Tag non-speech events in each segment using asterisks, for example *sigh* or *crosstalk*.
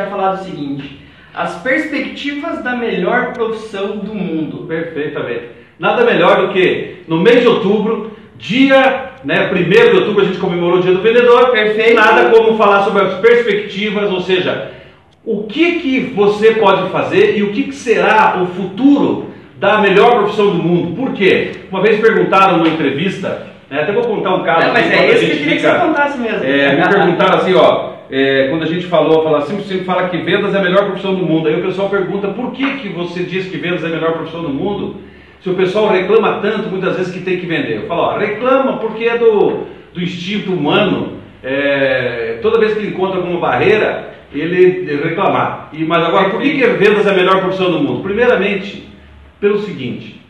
vai falar do seguinte: as perspectivas da melhor profissão do mundo. Perfeitamente. Nada melhor do que no mês de outubro, dia, né, primeiro de outubro a gente comemorou o dia do vendedor. Perfeito. Nada como falar sobre as perspectivas, ou seja, o que que você pode fazer e o que, que será o futuro da melhor profissão do mundo. Por quê? Uma vez perguntaram numa entrevista, né, até vou contar um caso. É, mas é esse que eu queria que você contasse mesmo. é, me perguntaram assim, ó, é, quando a gente falou, fala, sempre, sempre fala que vendas é a melhor profissão do mundo. Aí o pessoal pergunta por que, que você diz que vendas é a melhor profissão do mundo? Se o pessoal reclama tanto muitas vezes que tem que vender. Eu falo, ó, reclama porque é do, do instinto humano. É, toda vez que ele encontra alguma barreira, ele reclamar. E, mas agora, por que, que vendas é a melhor profissão do mundo? Primeiramente, pelo seguinte,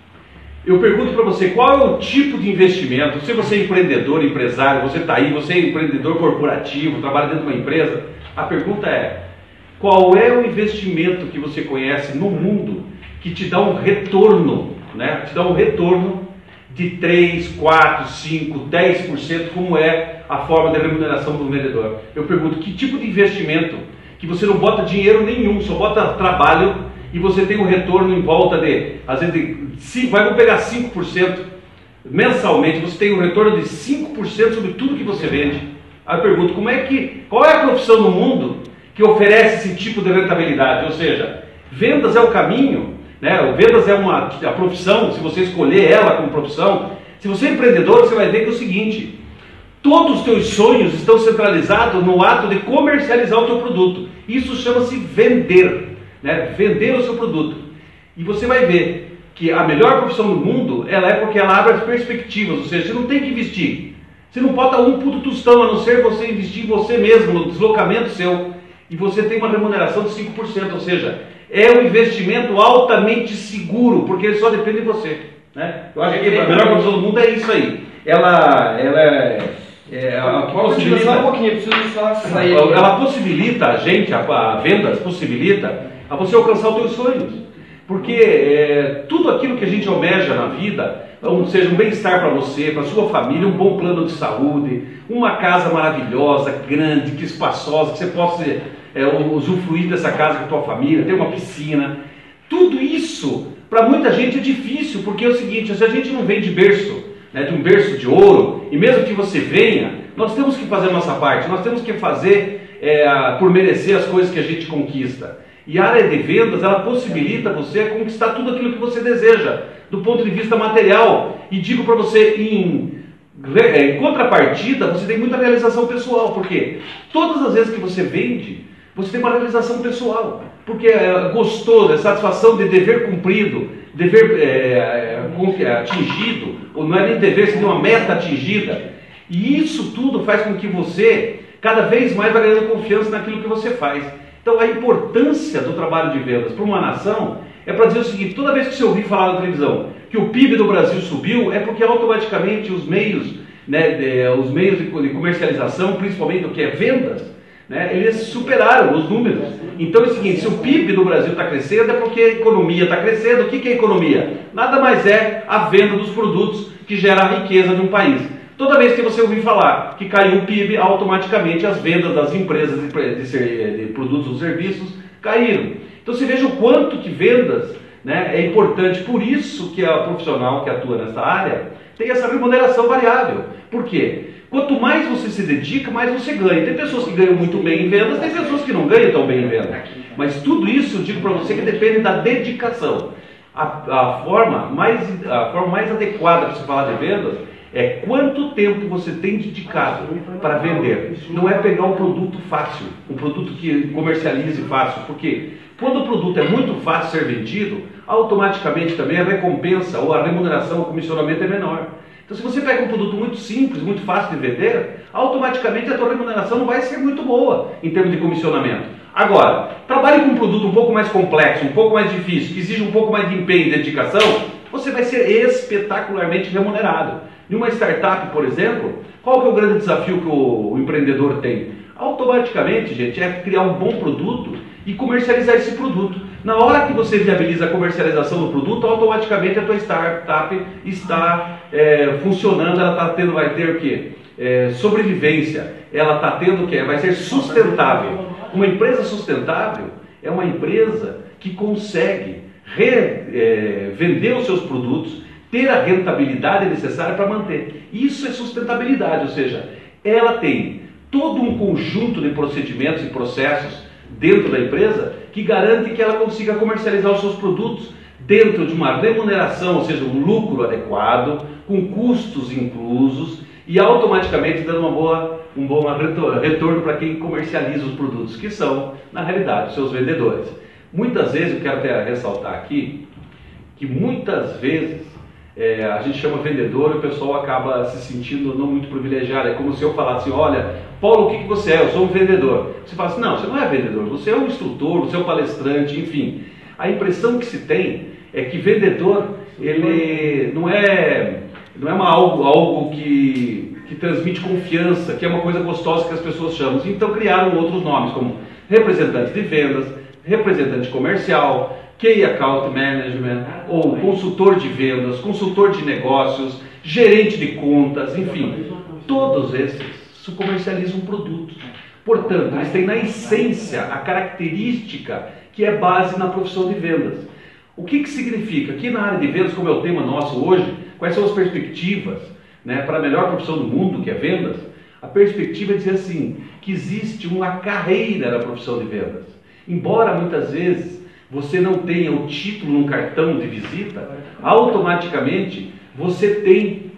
eu pergunto para você qual é o tipo de investimento. Se você é empreendedor, empresário, você está aí, você é empreendedor corporativo, trabalha dentro de uma empresa. A pergunta é: qual é o investimento que você conhece no mundo que te dá um retorno, né? Te dá um retorno de 3, 4, 5, 10%, como é a forma de remuneração do vendedor. Eu pergunto que tipo de investimento que você não bota dinheiro nenhum, só bota trabalho e você tem um retorno em volta de, às vezes, de cinco, vai pegar 5% mensalmente, você tem um retorno de 5% sobre tudo que você vende. Aí eu pergunto, como é que, qual é a profissão no mundo que oferece esse tipo de rentabilidade? Ou seja, vendas é o caminho, né? Vendas é uma a profissão, se você escolher ela como profissão, se você é empreendedor, você vai ver que é o seguinte, Todos os teus sonhos estão centralizados no ato de comercializar o teu produto. Isso chama-se vender, né? Vender o seu produto. E você vai ver que a melhor profissão do mundo, ela é porque ela abre as perspectivas, ou seja, você não tem que investir. Você não bota um puto tostão, a não ser você investir em você mesmo, no deslocamento seu, e você tem uma remuneração de 5%, ou seja, é um investimento altamente seguro, porque ele só depende de você. Né? Eu acho que a melhor profissão do mundo é isso aí. Ela, ela é, é, a- Continua possibilita- só um pouquinho, eu preciso só sair. ela, ela possibilita a gente, a, a vendas possibilita a você alcançar os teus sonhos. Porque é, tudo aquilo que a gente almeja na vida, um, seja um bem-estar para você, para sua família, um bom plano de saúde, uma casa maravilhosa, grande, que espaçosa, que você possa é, usufruir dessa casa com a tua família, ter uma piscina. Tudo isso, para muita gente é difícil, porque é o seguinte, se a gente não vem de berço, né, de um berço de ouro, e mesmo que você venha, nós temos que fazer a nossa parte, nós temos que fazer é, por merecer as coisas que a gente conquista. E a área de vendas, ela possibilita você conquistar tudo aquilo que você deseja, do ponto de vista material. E digo para você, em, é, em contrapartida, você tem muita realização pessoal, porque todas as vezes que você vende, você tem uma realização pessoal, porque é gostoso, é satisfação de dever cumprido, dever é, é, atingido, ou não é nem dever, tem uma meta atingida. E isso tudo faz com que você, cada vez mais, vai ganhando confiança naquilo que você faz. Então, a importância do trabalho de vendas para uma nação é para dizer o seguinte: toda vez que você ouvir falar na televisão que o PIB do Brasil subiu, é porque automaticamente os meios, né, de- os meios de co- de comercialização, principalmente do que é vendas, né, eles superaram os números. Então é o seguinte: se o PIB do Brasil está crescendo, é porque a economia está crescendo. O que, que é economia? Nada mais é a venda dos produtos que gera a riqueza de um país. Toda vez que você ouvir falar que caiu o PIB, automaticamente as vendas das empresas de, de ser- de produtos ou serviços caíram. Então você veja o quanto que vendas né, é importante. Por isso que a profissional que atua nessa área tem essa remuneração variável. Por quê? Quanto mais você se dedica, mais você ganha. Tem pessoas que ganham muito bem em vendas, tem pessoas que não ganham tão bem em vendas. Mas tudo isso eu digo para você que depende da dedicação. A, a forma mais, a forma mais adequada para se falar de vendas é quanto tempo você tem dedicado para vender. Não é pegar um produto fácil, um produto que comercialize fácil, porque quando o produto é muito fácil ser vendido, automaticamente também a recompensa ou a remuneração, o comissionamento é menor. Então, se você pega um produto muito simples, muito fácil de vender, automaticamente a tua remuneração não vai ser muito boa em termos de comissionamento. Agora, trabalhe com um produto um pouco mais complexo, um pouco mais difícil, que exige um pouco mais de empenho e dedicação, você vai ser espetacularmente remunerado. Em uma startup, por exemplo, qual que é o grande desafio que o, empreendedor tem? Automaticamente, gente, é criar um bom produto e comercializar esse produto. Na hora que você viabiliza a comercialização do produto, automaticamente a tua startup está é, funcionando, ela está tendo, vai ter o quê? É, sobrevivência, ela está tendo o quê? Vai ser sustentável. Uma empresa sustentável é uma empresa que consegue re, é, os seus produtos, ter a rentabilidade necessária para manter. Isso é sustentabilidade, ou seja, ela tem todo um conjunto de procedimentos e processos dentro da empresa que garante que ela consiga comercializar os seus produtos dentro de uma remuneração, ou seja, um lucro adequado, com custos inclusos e automaticamente dando uma boa, um bom retorno para quem comercializa os produtos, que são, na realidade, seus vendedores. Muitas vezes, eu quero até ressaltar aqui, que muitas vezes é, a gente chama vendedor e o pessoal acaba se sentindo não muito privilegiado. É como se eu falasse, olha, Paulo, o que, que você é? Eu sou um vendedor. Você fala assim, não, você não é vendedor, você é um instrutor, você é um palestrante, enfim. A impressão que se tem é que vendedor, ele não é, não é uma, algo, algo que, que transmite confiança, que é uma coisa gostosa que as pessoas chamam. Então criaram outros nomes, como representante de vendas, representante comercial, Key Account Management, ou consultor de vendas, consultor de negócios, gerente de contas, enfim, todos esses comercializam produtos. Portanto, eles têm na essência a característica que é base na profissão de vendas. O que, que significa? Aqui na área de vendas, como é o tema nosso hoje, quais são as perspectivas né, para a melhor profissão do mundo, que é vendas? A perspectiva é dizer assim, que existe uma carreira na profissão de vendas. Embora muitas vezes você não tenha o título num cartão de visita, automaticamente você tem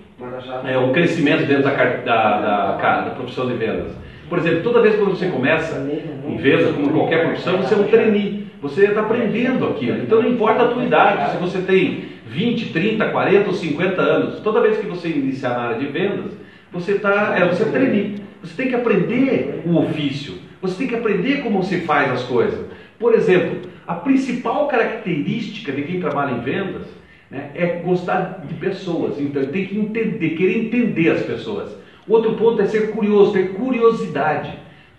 é, o crescimento dentro da, da, da, da, profissão de vendas. Por exemplo, toda vez que você começa em vendas, como qualquer profissão, você é um trainee. Você está aprendendo aquilo. Então não importa a tua idade, se você tem 20, 30, 40 ou 50 anos, toda vez que você iniciar na área de vendas, você está, é, você é. Você tem que aprender o ofício. Você tem que aprender como se faz as coisas. Por exemplo, a principal característica de quem trabalha em vendas né, é gostar de pessoas. Então, tem que entender, querer entender as pessoas. Outro ponto é ser curioso, ter curiosidade.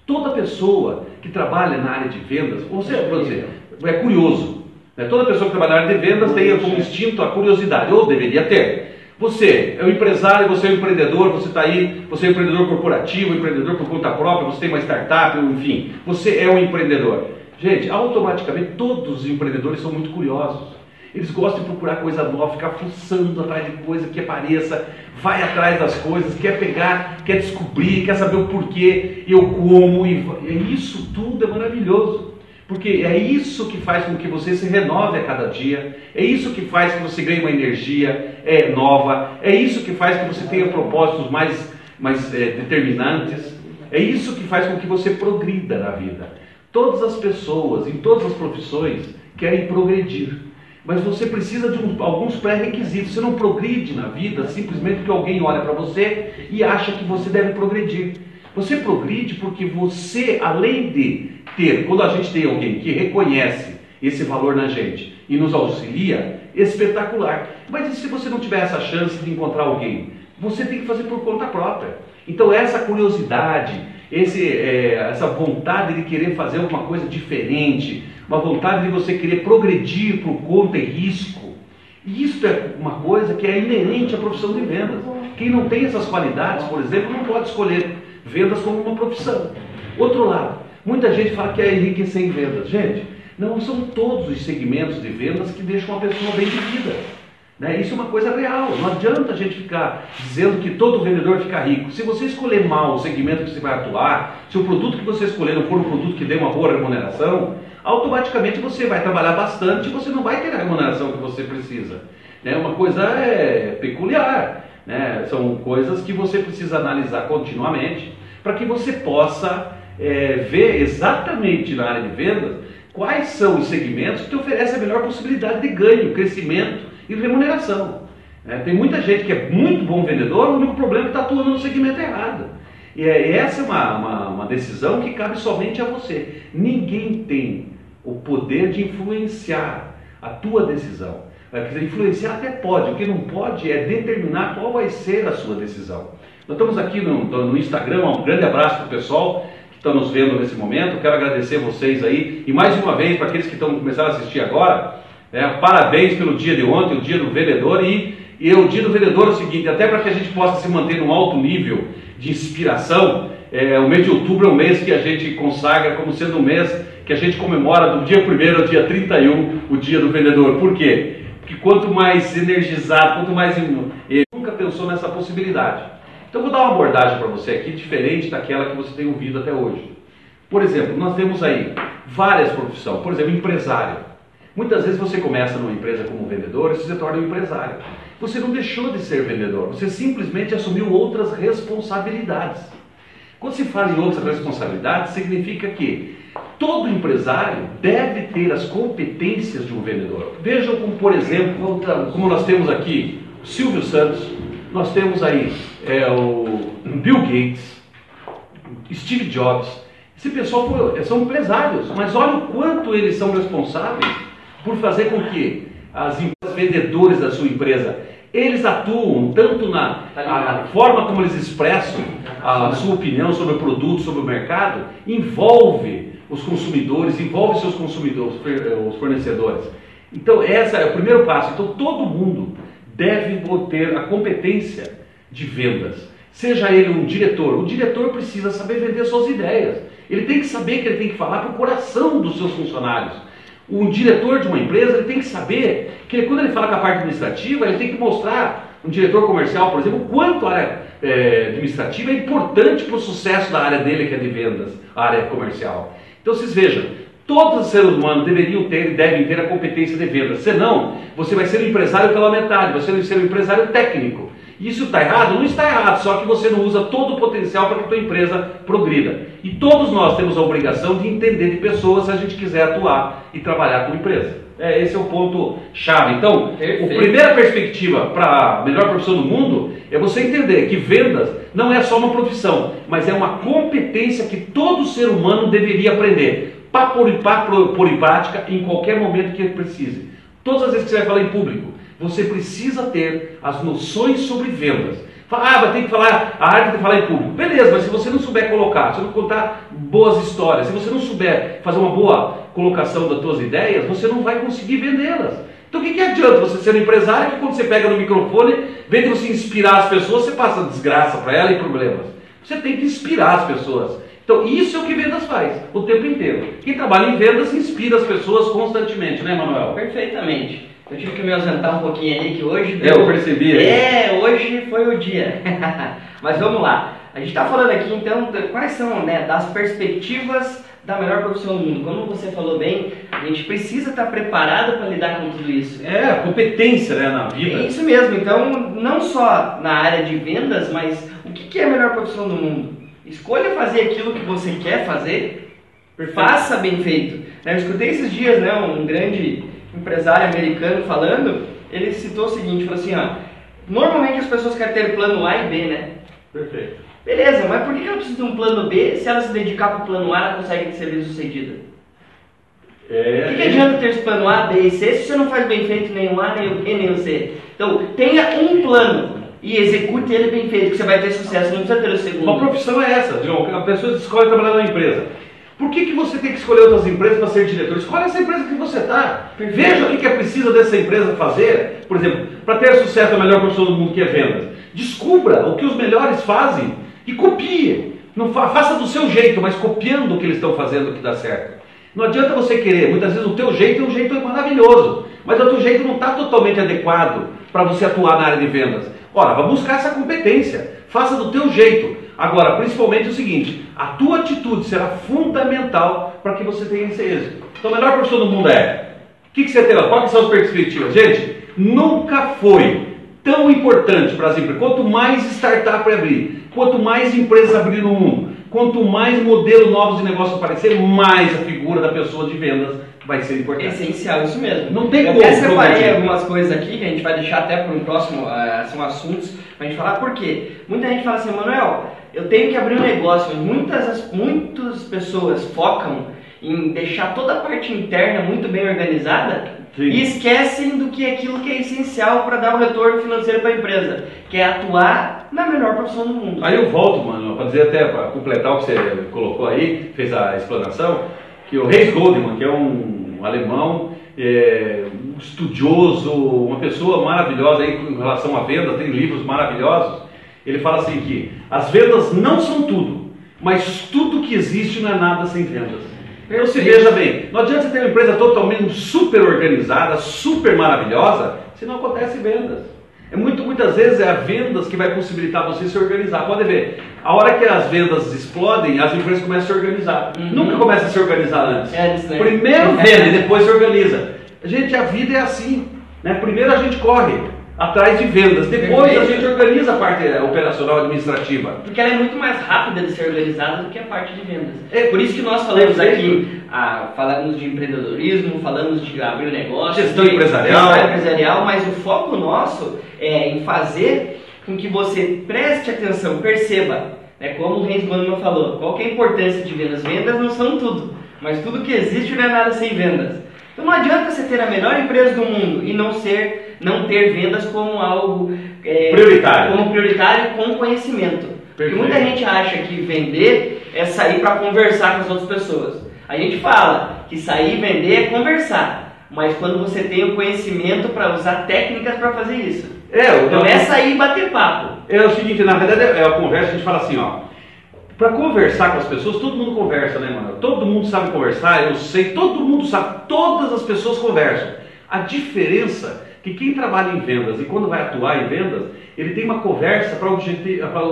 Toda pessoa que trabalha na área de vendas, ou seja, vou dizer, é curioso. Né? Toda pessoa que trabalha na área de vendas tem como instinto a curiosidade, ou deveria ter. Você é um empresário, você é um empreendedor, você está aí, você é um empreendedor corporativo, um empreendedor por conta própria, você tem uma startup, enfim, você é um empreendedor. Gente, automaticamente todos os empreendedores são muito curiosos. Eles gostam de procurar coisa nova, ficar fuçando atrás de coisa que apareça, vai atrás das coisas, quer pegar, quer descobrir, quer saber o porquê, eu como, e, e isso tudo é maravilhoso. Porque é isso que faz com que você se renove a cada dia, é isso que faz que você ganhe uma energia é, nova, é isso que faz que você tenha propósitos mais, mais é, determinantes, é isso que faz com que você progrida na vida. Todas as pessoas, em todas as profissões, querem progredir. Mas você precisa de um, alguns pré-requisitos. Você não progride na vida simplesmente porque alguém olha para você e acha que você deve progredir. Você progride porque você, além de ter, quando a gente tem alguém que reconhece esse valor na gente e nos auxilia, espetacular. Mas e se você não tiver essa chance de encontrar alguém? Você tem que fazer por conta própria. Então, essa curiosidade, esse, é, essa vontade de querer fazer alguma coisa diferente, uma vontade de você querer progredir por conta e risco. Isso é uma coisa que é inerente à profissão de vendas. Quem não tem essas qualidades, por exemplo, não pode escolher vendas como uma profissão. Outro lado, muita gente fala que é enriquecer em vendas. Gente, não são todos os segmentos de vendas que deixam uma pessoa bem de vida. Né? Isso é uma coisa real. Não adianta a gente ficar dizendo que todo vendedor fica rico. Se você escolher mal o segmento que você vai atuar, se o produto que você escolher não for um produto que dê uma boa remuneração, automaticamente você vai trabalhar bastante e você não vai ter a remuneração que você precisa. Né? Uma coisa é peculiar. Né? São coisas que você precisa analisar continuamente para que você possa é, ver exatamente na área de vendas quais são os segmentos que te oferecem a melhor possibilidade de ganho, crescimento e remuneração. É, tem muita gente que é muito bom vendedor, o único problema é que está atuando no segmento errado. E é, essa é uma, uma, uma decisão que cabe somente a você. Ninguém tem o poder de influenciar a tua decisão. É, quer dizer, influenciar até pode, o que não pode é determinar qual vai ser a sua decisão. Nós estamos aqui no, no Instagram, um grande abraço para o pessoal que está nos vendo nesse momento. Quero agradecer vocês aí. E mais uma vez, para aqueles que estão começando a assistir agora, é, parabéns pelo dia de ontem, o dia do vendedor. E, e o dia do vendedor é o seguinte: até para que a gente possa se manter num alto nível de inspiração, é, o mês de outubro é um mês que a gente consagra como sendo um mês que a gente comemora do dia 1 ao dia 31, o dia do vendedor. Por quê? Porque quanto mais energizado, quanto mais. Ele nunca pensou nessa possibilidade. Então, vou dar uma abordagem para você aqui, diferente daquela que você tem ouvido até hoje. Por exemplo, nós temos aí várias profissões. Por exemplo, empresário. Muitas vezes você começa numa empresa como vendedor e você se torna um empresário. Você não deixou de ser vendedor, você simplesmente assumiu outras responsabilidades. Quando se fala em outras responsabilidades, significa que todo empresário deve ter as competências de um vendedor. Vejam como, por exemplo, como nós temos aqui Silvio Santos, nós temos aí é, o Bill Gates, Steve Jobs. Esse pessoal são empresários, mas olha o quanto eles são responsáveis por fazer com que as vendedores da sua empresa eles atuam tanto na a, forma como eles expressam a sua opinião sobre o produto, sobre o mercado, envolve os consumidores, envolve seus consumidores, os fornecedores. Então, esse é o primeiro passo. Então, todo mundo deve ter a competência de vendas. Seja ele um diretor, o diretor precisa saber vender suas ideias. Ele tem que saber que ele tem que falar para o coração dos seus funcionários. Um diretor de uma empresa ele tem que saber que quando ele fala com a parte administrativa, ele tem que mostrar, um diretor comercial, por exemplo, quanto a área é, administrativa é importante para o sucesso da área dele, que é de vendas, a área comercial. Então vocês vejam, todos os seres humanos deveriam ter e devem ter a competência de vendas, senão você vai ser um empresário pela metade, você vai ser um empresário técnico. Isso está errado? Não está errado, só que você não usa todo o potencial para que a tua empresa progrida. E todos nós temos a obrigação de entender de pessoas se a gente quiser atuar e trabalhar com empresa. É, esse é o ponto chave. Então, Perfeito. a primeira perspectiva para a melhor profissão do mundo é você entender que vendas não é só uma profissão, mas é uma competência que todo ser humano deveria aprender para pôr, em prática em qualquer momento que ele precise. Todas as vezes que você vai falar em público, você precisa ter as noções sobre vendas. Ah, vai ter que falar a arte de falar em público. Beleza, mas se você não souber colocar, se não contar boas histórias, se você não souber fazer uma boa colocação das suas ideias, você não vai conseguir vendê-las. Então o que, que adianta você ser um empresário que quando você pega no microfone, vem de você inspirar as pessoas, você passa desgraça para ela e problemas. Você tem que inspirar as pessoas. Então isso é o que vendas faz, o tempo inteiro. Quem trabalha em vendas inspira as pessoas constantemente, né, Manuel? Perfeitamente. Eu tive que me ausentar um pouquinho aí, que hoje. Deu... Eu percebi. É, hoje foi o dia. *laughs* Mas vamos lá. A gente está falando aqui então quais são né, das perspectivas da melhor profissão do mundo. Como você falou bem, a gente precisa estar preparado para lidar com tudo isso. É, competência né, na vida. É isso mesmo. Então, não só na área de vendas, mas o que é a melhor profissão do mundo? Escolha fazer aquilo que você quer fazer, faça bem feito. Eu escutei esses dias né, um grande empresário americano falando, ele citou o seguinte, falou assim, ó, normalmente as pessoas querem ter plano A e B, né? Perfeito. Beleza, mas por que ela precisa de um plano B se ela se dedicar para o plano A ela consegue ser bem sucedida? É, o que, que adianta ter esse plano A, B e C se você não faz bem feito o A, nem o B, nem o C? Então, tenha um plano e execute ele bem feito, que você vai ter sucesso, não precisa ter o segundo. Uma profissão é essa, João, a pessoa escolhe trabalhar na empresa. Por que, que você tem que escolher outras empresas para ser diretor? Escolhe essa empresa que você está. Veja o que, é preciso dessa empresa fazer, por exemplo, para ter sucesso a melhor profissão do mundo que é vendas. Descubra o que os melhores fazem e copie. Não fa faça do seu jeito, mas copiando o que eles estão fazendo que dá certo. Não adianta você querer, muitas vezes o teu jeito é um jeito maravilhoso, mas o teu jeito não está totalmente adequado para você atuar na área de vendas. Ora, vá buscar essa competência, faça do teu jeito. Agora, principalmente o seguinte, a tua atitude será fundamental para que você tenha esse êxito. Então, a melhor profissão do mundo é, o que, que você tem lá? Quais são as perspectivas? Gente, nunca foi tão importante para as empresas. Quanto mais startup abrir, quanto mais empresas abrir no mundo, quanto mais modelos novos de negócio aparecer, mais a figura da pessoa de vendas vai ser importante. Essencial, isso mesmo. Não tem Eu como. Eu até separei algumas coisas aqui que a gente vai deixar até para um próximo, uh, são assuntos para a gente falar, por quê? Muita gente fala assim, Manuel, eu tenho que abrir um negócio, muitas, muitas pessoas focam em deixar toda a parte interna muito bem organizada Sim. e esquecem do que é aquilo que é essencial para dar o um retorno financeiro para a empresa, que é atuar na melhor profissão do mundo. Aí eu volto, mano, para dizer até, para completar o que você colocou aí, fez a explanação, que o Reis Goldman, que é um alemão, é, um estudioso, uma pessoa maravilhosa aí em relação à venda, tem livros maravilhosos, ele fala assim que as vendas não são tudo, Mas tudo que existe não é nada sem vendas. Então se veja bem, não adianta você ter uma empresa totalmente super organizada, super maravilhosa, se não acontece vendas. É muito, muitas vezes é a vendas que vai possibilitar você se organizar. Pode ver, a hora que as vendas explodem, as empresas começam a se organizar. Uhum. Nunca começa a se organizar antes. É? Primeiro *laughs* vende, depois se organiza. Gente, a vida é assim. Né? Primeiro a gente corre atrás de vendas, depois a Perfeito. gente organiza a parte eh, operacional administrativa. Porque ela é muito mais rápida de ser organizada do que a parte de vendas. É. Por isso que nós falamos Perfeito. aqui, ah, falamos de empreendedorismo, falamos de abrir um negócio, Gestão de empresarial. gestão empresarial, mas o foco nosso é em fazer com que você preste atenção, perceba, né, como o Heinz Goldman falou, qual é a importância de vendas? Vendas não são tudo, mas tudo que existe não é nada sem vendas. Então não adianta você ter a melhor empresa do mundo e não ser, não ter vendas como algo é, Prioritário. como prioritário com conhecimento. Porque muita gente acha que vender é sair para conversar com as outras pessoas. A gente fala que sair e vender é conversar, mas quando você tem o conhecimento para usar técnicas para fazer isso. É, o- Então e bater papo. É o seguinte, na verdade é a conversa, a gente fala assim, ó. Para conversar com as pessoas, todo mundo conversa, né, mano? Todo mundo sabe conversar, eu sei, todo mundo sabe, todas as pessoas conversam. A diferença é que quem trabalha em vendas e quando vai atuar em vendas, ele tem uma conversa para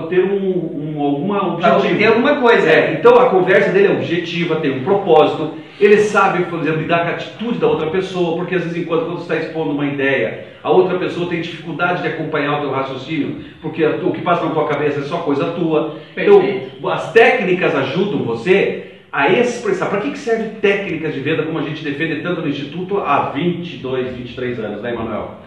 ter um, um, alguma Para objetivo. obter alguma coisa. É, então a conversa dele é objetiva, tem um propósito, ele sabe, por exemplo, lidar com a atitude da outra pessoa, porque às vezes enquanto quando você está expondo uma ideia, a outra pessoa tem dificuldade de acompanhar o teu raciocínio, porque o que passa na tua cabeça é só coisa tua. Perfeito. Então, as técnicas ajudam você a expressar. Para que, que serve técnicas de venda como a gente defende tanto no Instituto há 22, 23 anos, né, Emanuel?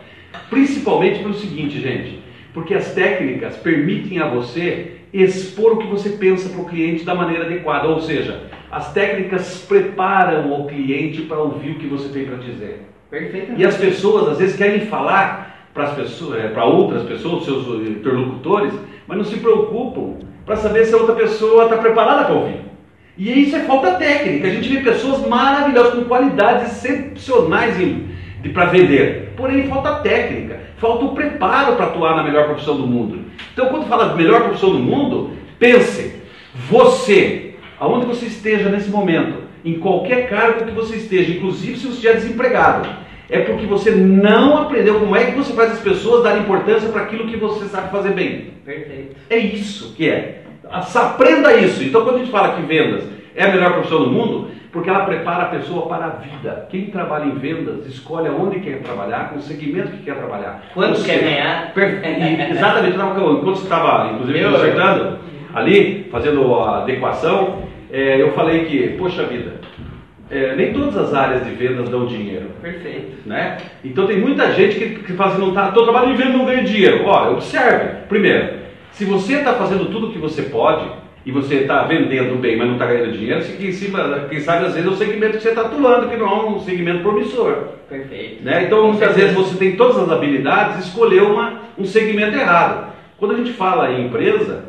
Principalmente pelo seguinte, gente, porque as técnicas permitem a você expor o que você pensa para o cliente da maneira adequada, ou seja, as técnicas preparam o cliente para ouvir o que você tem para dizer. Perfeitamente. E as pessoas às vezes querem falar para as pessoas, eh, para outras pessoas, seus interlocutores, mas não se preocupam para saber se a outra pessoa está preparada para ouvir. E isso é falta técnica. A gente vê pessoas maravilhosas com qualidades excepcionais para vender. Porém, falta técnica, falta o preparo para atuar na melhor profissão do mundo. Então, quando fala de melhor profissão do mundo, pense, você, aonde você esteja nesse momento, em qualquer cargo que você esteja, inclusive se você estiver desempregado, é porque você não aprendeu como é que você faz as pessoas dar importância para aquilo que você sabe fazer bem. Perfeito. É isso que é. Aprenda isso. Então, quando a gente fala que vendas é a melhor profissão do mundo, porque ela prepara a pessoa para a vida. Quem trabalha em vendas escolhe aonde quer trabalhar, com o segmento que quer trabalhar. Quanto quer ganhar? per- Exatamente. Enquanto você estava, inclusive, consertando ali, fazendo a adequação, é, eu falei que, poxa vida, é, nem todas as áreas de vendas dão dinheiro Perfeito. né? Então tem muita gente que, que fala assim, não tá, tô trabalhando em venda e não ganho dinheiro. Olha, observe. Primeiro, se você está fazendo tudo o que você pode e você está vendendo bem, mas não está ganhando dinheiro, se- quem sabe às vezes é o segmento que você está atuando, que não é um segmento promissor. Perfeito. Né? Então muitas vezes você tem todas as habilidades, escolheu uma, um segmento errado. Quando a gente fala em empresa,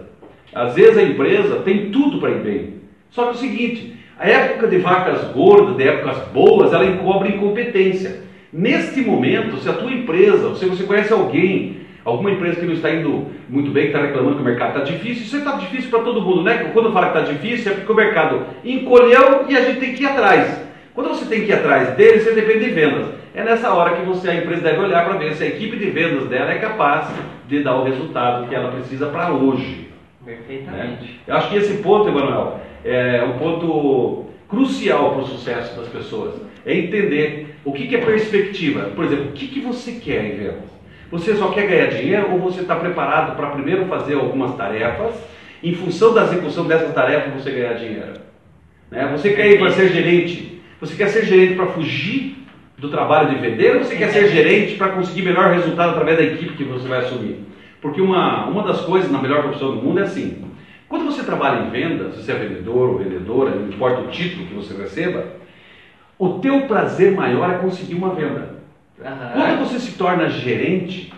às vezes a empresa tem tudo para ir bem. Só que é o seguinte, a época de vacas gordas, de épocas boas, ela encobre incompetência. Neste momento, se a tua empresa, se você conhece alguém, alguma empresa que não está indo muito bem, que está reclamando que o mercado está difícil, isso está difícil para todo mundo, né? Quando eu falo que está difícil, é porque o mercado encolheu e a gente tem que ir atrás. Quando você tem que ir atrás dele, você depende de vendas. É nessa hora que você, a empresa deve olhar para ver se a equipe de vendas dela é capaz de dar o resultado que ela precisa para hoje. Né? Perfeitamente. Eu acho que esse ponto, Emanuel, é um ponto crucial para o sucesso das pessoas. É entender o que, que é perspectiva. Por exemplo, o que, que você quer em vendas? Você só quer ganhar dinheiro ou você está preparado para primeiro fazer algumas tarefas, em função da execução dessas tarefas você ganhar dinheiro? Né? Você quer ir para ser gerente? Você quer ser gerente para fugir do trabalho de vender ou você quer ser gerente para conseguir melhor resultado através da equipe que você vai assumir? Porque uma, uma das coisas na melhor profissão do mundo é assim: quando você trabalha em vendas, se você é vendedor ou vendedora, não importa o título que você receba, o teu prazer maior é conseguir uma venda. Quando você se torna gerente,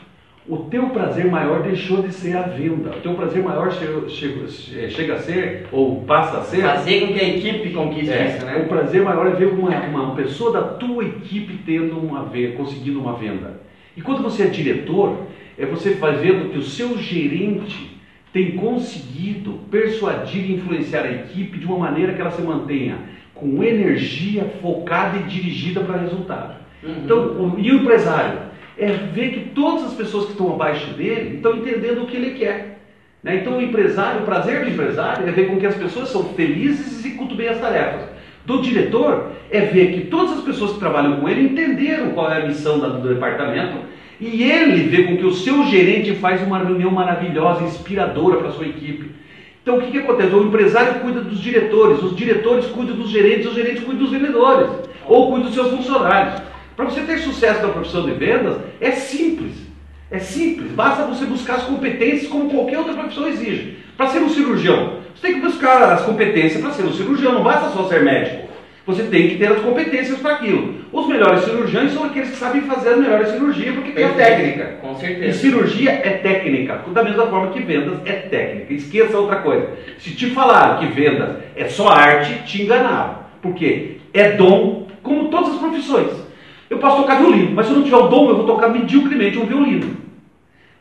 o teu prazer maior deixou de ser a venda. O teu prazer maior chega, chega- chega a ser, ou passa a ser, Fazer com que a equipe conquiste é, isso, O né? prazer maior é ver uma, uma pessoa da tua equipe tendo uma venda, conseguindo uma venda. E quando você é diretor, é você vai vendo que o seu gerente tem conseguido persuadir e influenciar a equipe de uma maneira que ela se mantenha com energia focada e dirigida para resultado. Uhum. Então, o, e o empresário é ver que todas as pessoas que estão abaixo dele estão entendendo o que ele quer. Né? Então, o empresário, o prazer do empresário é ver com que as pessoas são felizes e executam bem as tarefas. Do diretor é ver que todas as pessoas que trabalham com ele entenderam qual é a missão do departamento e ele vê com que o seu gerente faz uma reunião maravilhosa, inspiradora para a sua equipe. Então o que, que acontece? O empresário cuida dos diretores, os diretores cuidam dos gerentes, os gerentes cuidam dos vendedores, ou cuidam dos seus funcionários. Para você ter sucesso na profissão de vendas, é simples. É simples, basta você buscar as competências como qualquer outra profissão exige. Para ser um cirurgião, você tem que buscar as competências para ser um cirurgião, não basta só ser médico. Você tem que ter as competências para aquilo. Os melhores cirurgiões são aqueles que sabem fazer as melhores cirurgias, porque tem a técnica. Com certeza. E cirurgia é técnica, da mesma forma que vendas é técnica. Esqueça outra coisa. Se te falaram que vendas é só arte, te enganaram. Porque é dom, como todas as profissões. Eu posso tocar violino, mas se eu não tiver o dom, eu vou tocar medíocremente um violino.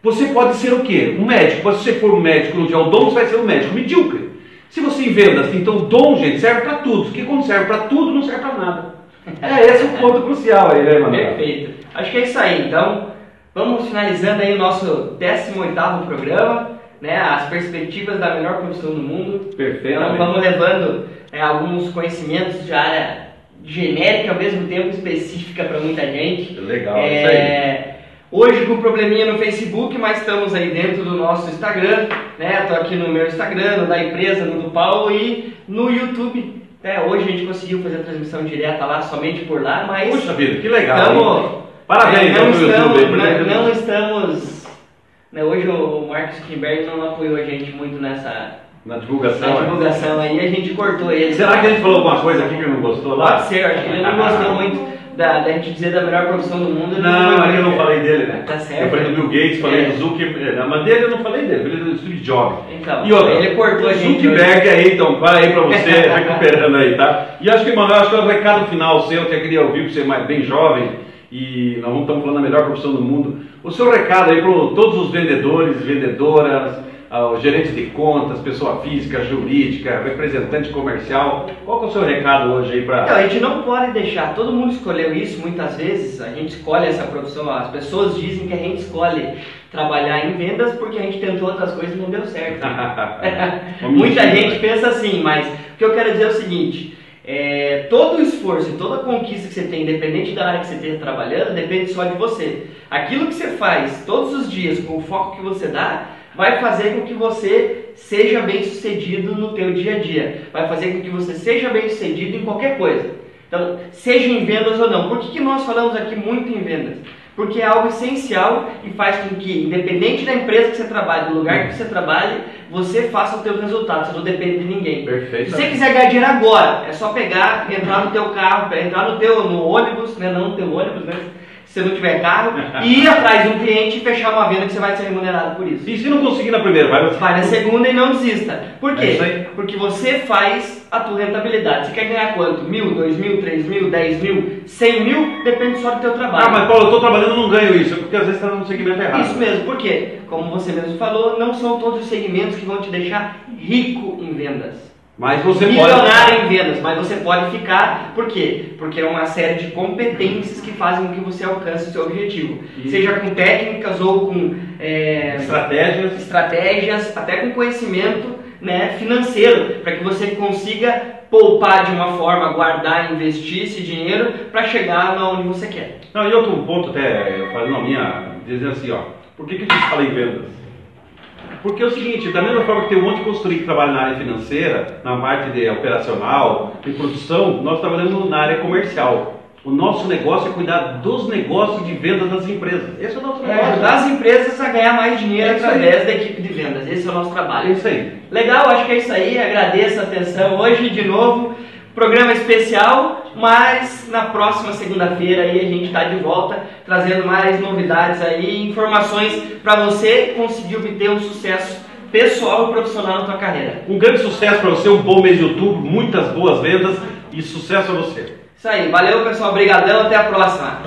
Você pode ser o quê? Um médico. Mas se você for um médico e não tiver o dom, você vai ser um médico medíocre. Se você em vendas, então o dom, gente, serve para tudo. Porque quando serve para tudo, não serve para nada. É esse o ponto crucial aí, né, Manuel? Perfeito. Acho que é isso aí. Então, vamos finalizando aí o nosso 18º programa, né, as perspectivas da melhor profissão do mundo. Perfeito. Então, vamos levando é, alguns conhecimentos de área genérica, ao mesmo tempo específica para muita gente. Legal, é, isso aí. Hoje com probleminha no Facebook, mas estamos aí dentro do nosso Instagram, né? Estou aqui no meu Instagram, no da empresa, no do Paulo e no YouTube. É, hoje a gente conseguiu fazer a transmissão direta lá, somente por lá, mas... Puxa vida, que legal! Tamo, Parabéns é, não, estamos, YouTube, não, não estamos... Né, hoje o Marcos Zuckerberg não apoiou a gente muito nessa... Na divulgação. Na divulgação aí, a gente cortou ele. Será que a gente falou alguma coisa aqui que não gostou lá? Pode ser, acho que ele não gostou *laughs* muito da, da gente dizer da melhor profissão do mundo. Não, não eu não falei dele, né? Tá certo. Eu falei do Bill Gates, falei é. do Zuckerberg, mas dele eu não falei dele, falei do Steve Jobs. Então, e outra, ele cortou a gente. Zuckerberg aí, então, vai aí pra você, *laughs* recuperando aí, tá? E acho que, mano, acho que é o recado final seu que eu queria ouvir, pra você mais bem jovem, e nós estamos falando da melhor profissão do mundo. O seu recado aí para todos os vendedores, vendedoras, ao gerente de contas, pessoa física, jurídica, representante comercial. Qual é o seu recado hoje aí para. a gente não pode deixar, todo mundo escolheu isso muitas vezes, a gente escolhe essa profissão, as pessoas dizem que a gente escolhe trabalhar em vendas porque a gente tentou outras coisas e não deu certo. *laughs* *laughs* Muita gente pensa assim, mas o que eu quero dizer é o seguinte. É, todo o esforço e toda a conquista que você tem, independente da área que você esteja trabalhando, depende só de você. Aquilo que você faz todos os dias, com o foco que você dá, vai fazer com que você seja bem sucedido no teu dia a dia, vai fazer com que você seja bem sucedido em qualquer coisa. Então, seja em vendas ou não. Por que, que nós falamos aqui muito em vendas? Porque é algo essencial e faz com que, independente da empresa que você trabalha, do lugar que você trabalhe, você faça os seus resultados, você não depende de ninguém. Perfeito. Se você quiser ganhar dinheiro agora, é só pegar, entrar no teu carro, entrar no teu no ônibus, né? não no teu ônibus, né? Se não tiver carro, e ir atrás de um cliente e fechar uma venda que você vai ser remunerado por isso. E se não conseguir na primeira, vai Vai na segunda e não desista. Por quê? É Porque você faz a tua rentabilidade. Você quer ganhar quanto? Mil, dois mil, três mil, dez mil, cem mil? Depende só do teu trabalho. Ah, mas Paulo, eu estou trabalhando e não ganho isso, porque às vezes está no segmento errado. Isso mesmo, por quê? Como você mesmo falou, não são todos os segmentos que vão te deixar rico em vendas. Mas você milionário pode... em vendas, mas você pode ficar, por quê? Porque é uma série de competências que fazem com que você alcance o seu objetivo. Seja com técnicas ou com é, estratégias. estratégias, até com conhecimento né, financeiro, para que você consiga poupar de uma forma, guardar, investir esse dinheiro para chegar onde você quer. Não, e outro ponto até, fazendo a minha, dizendo assim, ó, por que, que a gente fala em vendas? Porque é o seguinte, da mesma forma que tem um monte de consultoria que trabalha na área financeira, na parte de operacional, de produção, nós trabalhamos na área comercial. O nosso negócio é cuidar dos negócios de vendas das empresas. Esse é o nosso é, negócio. Ajudar as empresas a ganhar mais dinheiro é através da equipe de vendas. Esse é o nosso trabalho. É isso aí. Legal, acho que é isso aí. Agradeço a atenção. Hoje, de novo, programa especial, mas na próxima segunda-feira aí a gente está de volta trazendo mais novidades aí, informações para você conseguir obter um sucesso pessoal e profissional na tua carreira. Um grande sucesso para você, um bom mês de outubro, muitas boas vendas e sucesso a você. Isso aí, valeu pessoal, obrigadão, até a próxima.